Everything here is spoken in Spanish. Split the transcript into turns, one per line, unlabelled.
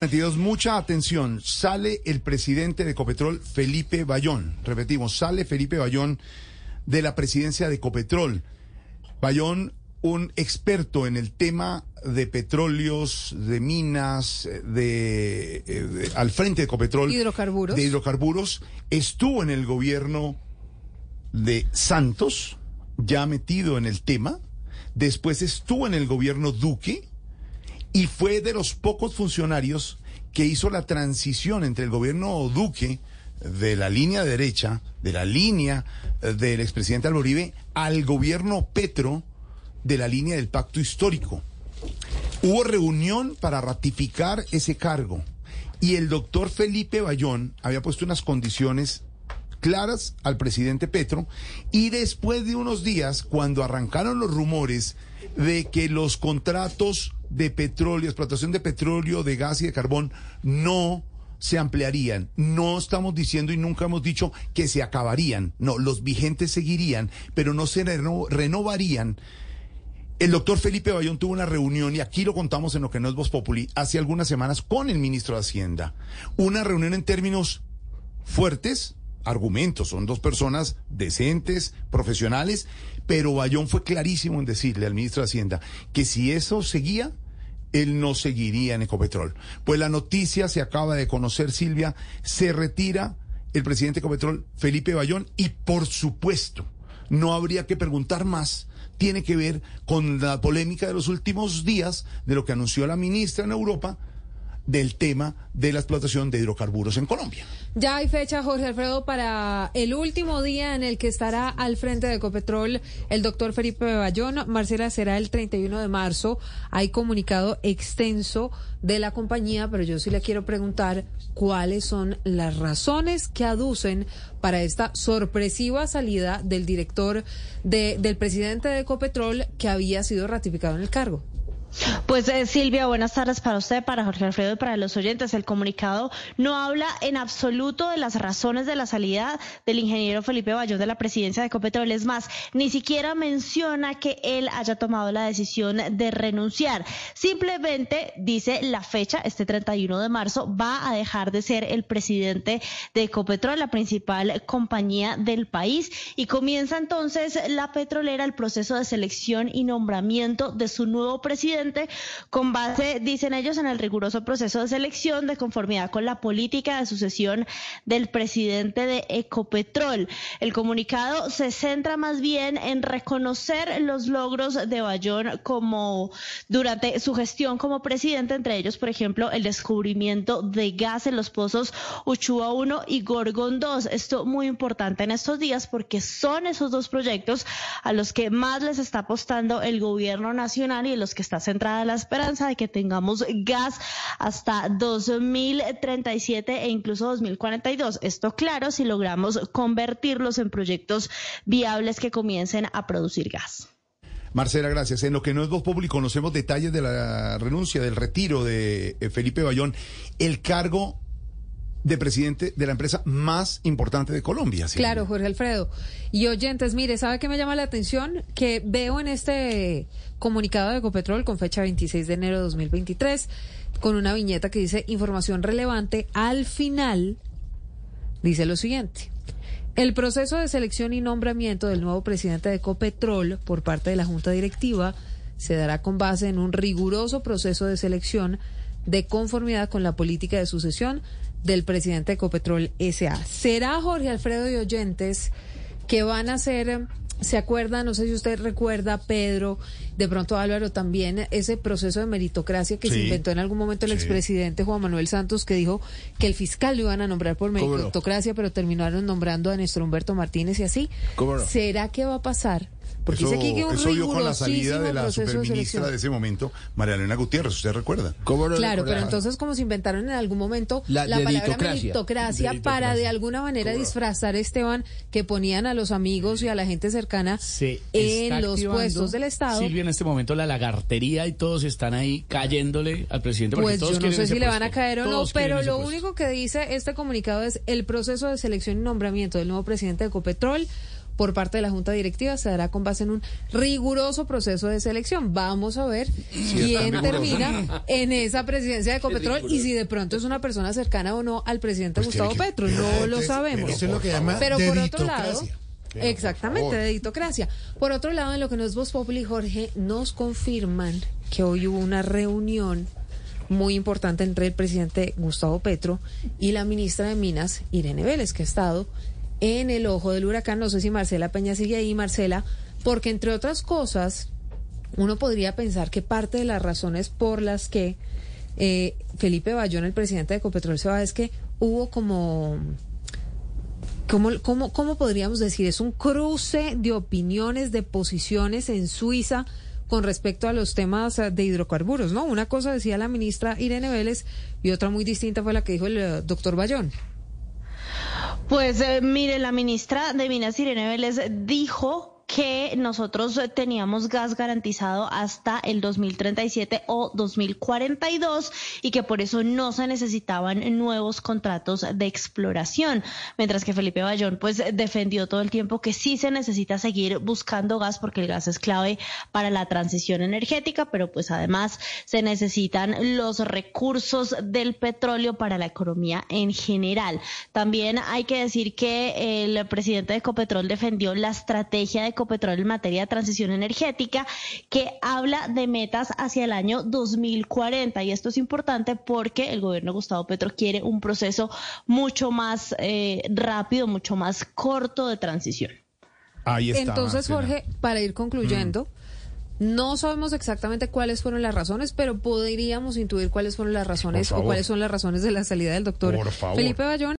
22, mucha atención. Sale el presidente de Ecopetrol, Felipe Bayón. Repetimos, sale Felipe Bayón de la presidencia de Ecopetrol. Bayón, un experto en el tema de petróleos, de minas, de, de- al frente de Ecopetrol.
Hidrocarburos.
De hidrocarburos. Estuvo en el gobierno de Santos, ya metido en el tema. Después estuvo en el gobierno Duque y fue de los pocos funcionarios que hizo la transición entre el gobierno Duque de la línea derecha, de la línea eh, del expresidente Álvaro Uribe, al gobierno Petro de la línea del pacto histórico. Hubo reunión para ratificar ese cargo y el doctor Felipe Bayón había puesto unas condiciones claras al presidente Petro y después de unos días, cuando arrancaron los rumores de que los contratos de petróleo, explotación de petróleo, de gas y de carbón no se ampliarían. No estamos diciendo y nunca hemos dicho que se acabarían. No, los vigentes seguirían, pero no se reno- renovarían. El doctor Felipe Bayón tuvo una reunión, y aquí lo contamos en lo que no es Voz Populi, hace algunas semanas con el ministro de Hacienda. Una reunión en términos fuertes, argumentos, son dos personas decentes, profesionales, pero Bayón fue clarísimo en decirle al ministro de Hacienda que si eso seguía, él no seguiría en Ecopetrol. Pues la noticia se acaba de conocer, Silvia, se retira el presidente de Ecopetrol, Felipe Bayón, y por supuesto, no habría que preguntar más. Tiene que ver con la polémica de los últimos días, de lo que anunció la ministra en Europa, del tema de la explotación de hidrocarburos en Colombia.
Ya hay fecha, Jorge Alfredo, para el último día en el que estará al frente de Ecopetrol el doctor Felipe Bayón. Marcela, será el 31 de marzo. Hay comunicado extenso de la compañía, pero yo sí le quiero preguntar cuáles son las razones que aducen para esta sorpresiva salida del director, de, del presidente de Ecopetrol que había sido ratificado en el cargo.
Pues eh, Silvia, buenas tardes para usted, para Jorge Alfredo y para los oyentes. El comunicado no habla en absoluto de las razones de la salida del ingeniero Felipe Bayón de la presidencia de Ecopetrol. Es más, ni siquiera menciona que él haya tomado la decisión de renunciar. Simplemente dice la fecha, este 31 de marzo, va a dejar de ser el presidente de Ecopetrol, la principal compañía del país, y comienza entonces la petrolera el proceso de selección y nombramiento de su nuevo presidente con base, dicen ellos, en el riguroso proceso de selección de conformidad con la política de sucesión del presidente de Ecopetrol. El comunicado se centra más bien en reconocer los logros de Bayón como durante su gestión como presidente, entre ellos, por ejemplo, el descubrimiento de gas en los pozos Uchua 1 y Gorgon 2. Esto muy importante en estos días porque son esos dos proyectos a los que más les está apostando el gobierno nacional y en los que está centrada la esperanza de que tengamos gas hasta 2037 e incluso 2042. Esto claro si logramos convertirlos en proyectos viables que comiencen a producir gas.
Marcela, gracias. En lo que no es Voz Populi conocemos detalles de la renuncia, del retiro de eh, Felipe Bayón, el cargo de presidente de la empresa más importante de Colombia.
Claro, Jorge Alfredo. Y oyentes, mire, ¿sabe qué me llama la atención? Que veo en este comunicado de Ecopetrol con fecha 26 de enero de 2023, con una viñeta que dice información relevante, al final dice lo siguiente. El proceso de selección y nombramiento del nuevo presidente de Ecopetrol por parte de la Junta Directiva se dará con base en un riguroso proceso de selección de conformidad con la política de sucesión del presidente de Ecopetrol SA. ¿Será Jorge Alfredo y oyentes que van a ser, se acuerdan, no sé si usted recuerda, Pedro, de pronto Álvaro también, ese proceso de meritocracia que se inventó en algún momento el
Sí.
expresidente Juan Manuel Santos, que dijo que el fiscal lo iban a nombrar por meritocracia, pero terminaron nombrando a Néstor Humberto Martínez y así. ¿Será que va a pasar? Porque
eso,
dice aquí que un
eso dio con la salida de la
de
superministra de ese momento, María Elena Gutiérrez, ¿usted recuerda?
¿Cómo no
Claro, pero entonces como se inventaron en algún momento
La
la, palabra
meritocracia.
para de alguna manera
¿Cómo
disfrazar, Esteban, que ponían a los amigos y a la gente cercana
se
en los puestos del Estado.
Silvia, en este momento la lagartería y todos están ahí cayéndole al presidente. porque
Pues
todos
yo no sé si le van a caer o no,
Todos
pero lo
puesto.
único que dice este comunicado es el proceso de selección y nombramiento del nuevo presidente de Ecopetrol por parte de la Junta Directiva se dará con base en un riguroso proceso de selección. Vamos a ver quién termina en esa presidencia de Ecopetrol y si de pronto es una persona cercana o no al presidente Gustavo Petro. No lo sabemos.
Eso es lo que llama
Pero por otro lado, exactamente, deditocracia. Por otro lado, en lo que nos Voz Populi, Jorge, nos confirman que hoy hubo una reunión muy importante entre el presidente Gustavo Petro y la ministra de Minas, Irene Vélez, que ha estado en el ojo del huracán. No sé si Marcela Peña sigue ahí, Marcela, porque entre otras cosas, uno podría pensar que parte de las razones por las que eh, Felipe Bayón, el presidente de Ecopetrol, se va es que hubo como ¿Cómo, cómo, ¿Cómo podríamos decir? Es un cruce de opiniones, de posiciones en Suiza con respecto a los temas de hidrocarburos, ¿no? Una cosa decía la ministra Irene Vélez y otra muy distinta fue la que dijo el eh, doctor Bayón.
Pues eh, mire, la ministra de Minas Irene Vélez dijo que nosotros eh, teníamos gas garantizado hasta el 2037 o 2042 y que por eso no se necesitaban nuevos contratos de exploración, mientras que Felipe Bayón pues defendió todo el tiempo que sí se necesita seguir buscando gas porque el gas es clave para la transición energética, pero pues además se necesitan los recursos del petróleo para la economía en general. También hay que decir que el presidente de Ecopetrol defendió la estrategia de Ecopetrol en materia de transición energética que habla de metas hacia el año 2040 y esto es importante porque el gobierno de Gustavo Petro quiere un proceso mucho más eh, rápido, mucho más corto de transición.
Ahí está.
Entonces,
Marcela.
Jorge, para ir concluyendo, no sabemos exactamente cuáles fueron las razones, pero podríamos intuir cuáles fueron las razones o cuáles son las razones de la salida del doctor
Por favor.
Felipe Bayón.